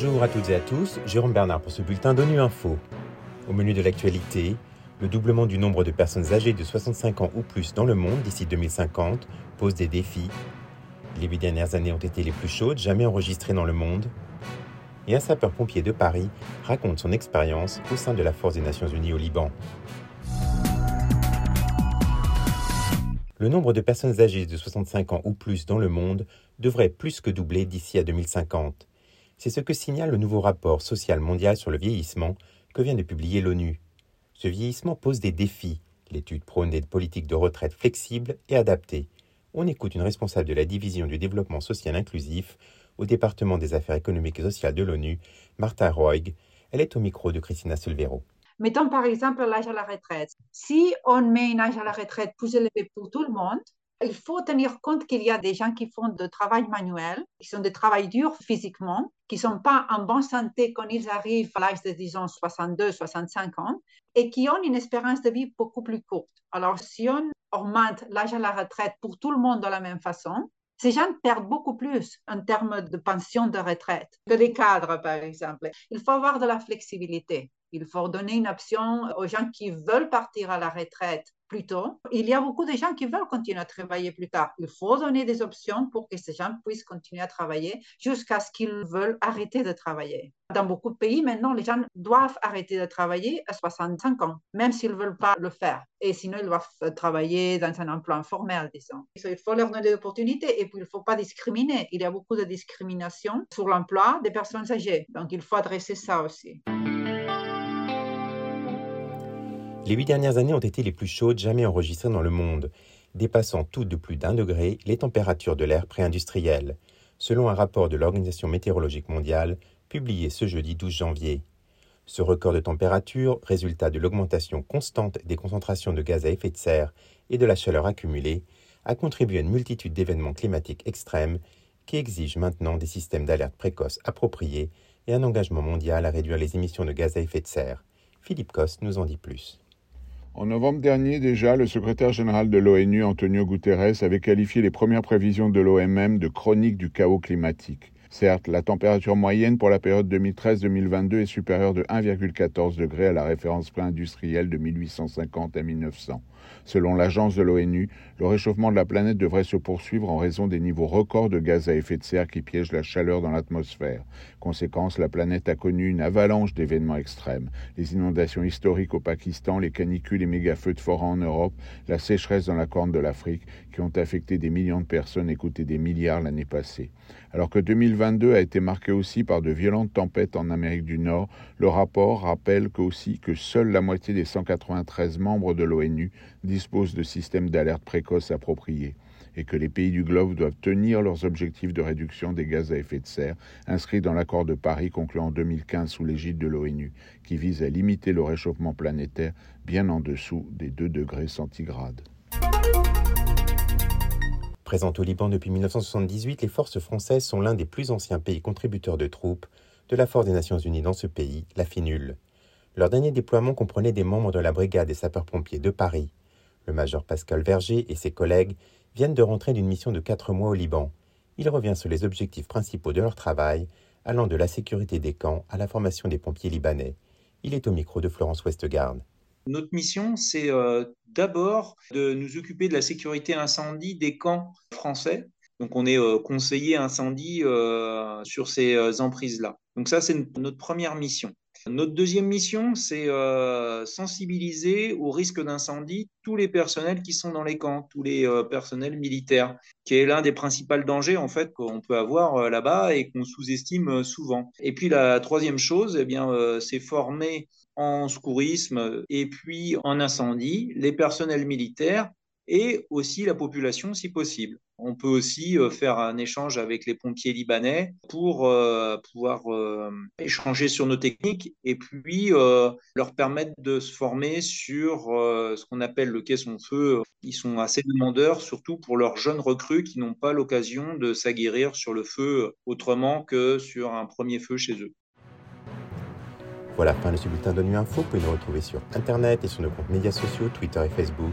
Bonjour à toutes et à tous, Jérôme Bernard pour ce bulletin d'ONU Info. Au menu de l'actualité, le doublement du nombre de personnes âgées de 65 ans ou plus dans le monde d'ici 2050 pose des défis. Les huit dernières années ont été les plus chaudes jamais enregistrées dans le monde. Et un sapeur-pompier de Paris raconte son expérience au sein de la Force des Nations Unies au Liban. Le nombre de personnes âgées de 65 ans ou plus dans le monde devrait plus que doubler d'ici à 2050. C'est ce que signale le nouveau rapport social mondial sur le vieillissement que vient de publier l'ONU. Ce vieillissement pose des défis. L'étude prône des politiques de retraite flexibles et adaptées. On écoute une responsable de la division du développement social inclusif au département des affaires économiques et sociales de l'ONU, Martha Roig. Elle est au micro de Christina Silvero. Mettons par exemple l'âge à la retraite. Si on met un âge à la retraite plus élevé pour tout le monde, il faut tenir compte qu'il y a des gens qui font du travail manuel, qui sont des travail durs physiquement, qui ne sont pas en bonne santé quand ils arrivent à l'âge de, disons, 62, 65 ans, et qui ont une espérance de vie beaucoup plus courte. Alors, si on augmente l'âge à la retraite pour tout le monde de la même façon, ces gens perdent beaucoup plus en termes de pension de retraite que les cadres, par exemple. Il faut avoir de la flexibilité. Il faut donner une option aux gens qui veulent partir à la retraite plus tôt. Il y a beaucoup de gens qui veulent continuer à travailler plus tard. Il faut donner des options pour que ces gens puissent continuer à travailler jusqu'à ce qu'ils veulent arrêter de travailler. Dans beaucoup de pays, maintenant, les gens doivent arrêter de travailler à 65 ans, même s'ils ne veulent pas le faire. Et sinon, ils doivent travailler dans un emploi informel, disons. Il faut leur donner des opportunités et puis il ne faut pas discriminer. Il y a beaucoup de discrimination sur l'emploi des personnes âgées. Donc, il faut adresser ça aussi. Les huit dernières années ont été les plus chaudes jamais enregistrées dans le monde, dépassant toutes de plus d'un degré les températures de l'ère pré-industrielle, selon un rapport de l'Organisation météorologique mondiale publié ce jeudi 12 janvier. Ce record de température, résultat de l'augmentation constante des concentrations de gaz à effet de serre et de la chaleur accumulée, a contribué à une multitude d'événements climatiques extrêmes qui exigent maintenant des systèmes d'alerte précoce appropriés et un engagement mondial à réduire les émissions de gaz à effet de serre. Philippe Coste nous en dit plus. En novembre dernier déjà, le secrétaire général de l'ONU, Antonio Guterres, avait qualifié les premières prévisions de l'OMM de chronique du chaos climatique. Certes, la température moyenne pour la période 2013-2022 est supérieure de 1,14 degré à la référence pré-industrielle de 1850 à 1900. Selon l'agence de l'ONU, le réchauffement de la planète devrait se poursuivre en raison des niveaux records de gaz à effet de serre qui piègent la chaleur dans l'atmosphère. Conséquence, la planète a connu une avalanche d'événements extrêmes. Les inondations historiques au Pakistan, les canicules et méga-feux de forêt en Europe, la sécheresse dans la corne de l'Afrique, qui ont affecté des millions de personnes et coûté des milliards l'année passée. Alors que 2022 a été marqué aussi par de violentes tempêtes en Amérique du Nord, le rapport rappelle aussi que seule la moitié des 193 membres de l'ONU disposent de systèmes d'alerte précoce appropriés et que les pays du globe doivent tenir leurs objectifs de réduction des gaz à effet de serre inscrits dans l'accord de Paris conclu en 2015 sous l'égide de l'ONU, qui vise à limiter le réchauffement planétaire bien en dessous des 2 degrés centigrades. Présentes au Liban depuis 1978, les forces françaises sont l'un des plus anciens pays contributeurs de troupes de la Force des Nations Unies dans ce pays, la FINUL. Leur dernier déploiement comprenait des membres de la brigade des sapeurs-pompiers de Paris. Le major Pascal Verger et ses collègues viennent de rentrer d'une mission de quatre mois au Liban. Il revient sur les objectifs principaux de leur travail, allant de la sécurité des camps à la formation des pompiers libanais. Il est au micro de Florence Westgarde. Notre mission, c'est euh, d'abord de nous occuper de la sécurité incendie des camps français. Donc, on est euh, conseiller incendie euh, sur ces emprises-là. Donc, ça, c'est notre première mission. Notre deuxième mission, c'est sensibiliser au risque d'incendie tous les personnels qui sont dans les camps, tous les personnels militaires, qui est l'un des principaux dangers en fait qu'on peut avoir là-bas et qu'on sous-estime souvent. Et puis la troisième chose, eh bien, c'est former en secourisme et puis en incendie, les personnels militaires et aussi la population si possible. On peut aussi euh, faire un échange avec les pompiers libanais pour euh, pouvoir euh, échanger sur nos techniques et puis leur permettre de se former sur ce qu'on appelle le caisson-feu. Ils sont assez demandeurs, surtout pour leurs jeunes recrues qui n'ont pas l'occasion de s'aguerrir sur le feu autrement que sur un premier feu chez eux. Voilà, fin de ce bulletin de nuit info. Vous pouvez nous retrouver sur Internet et sur nos comptes médias sociaux, Twitter et Facebook.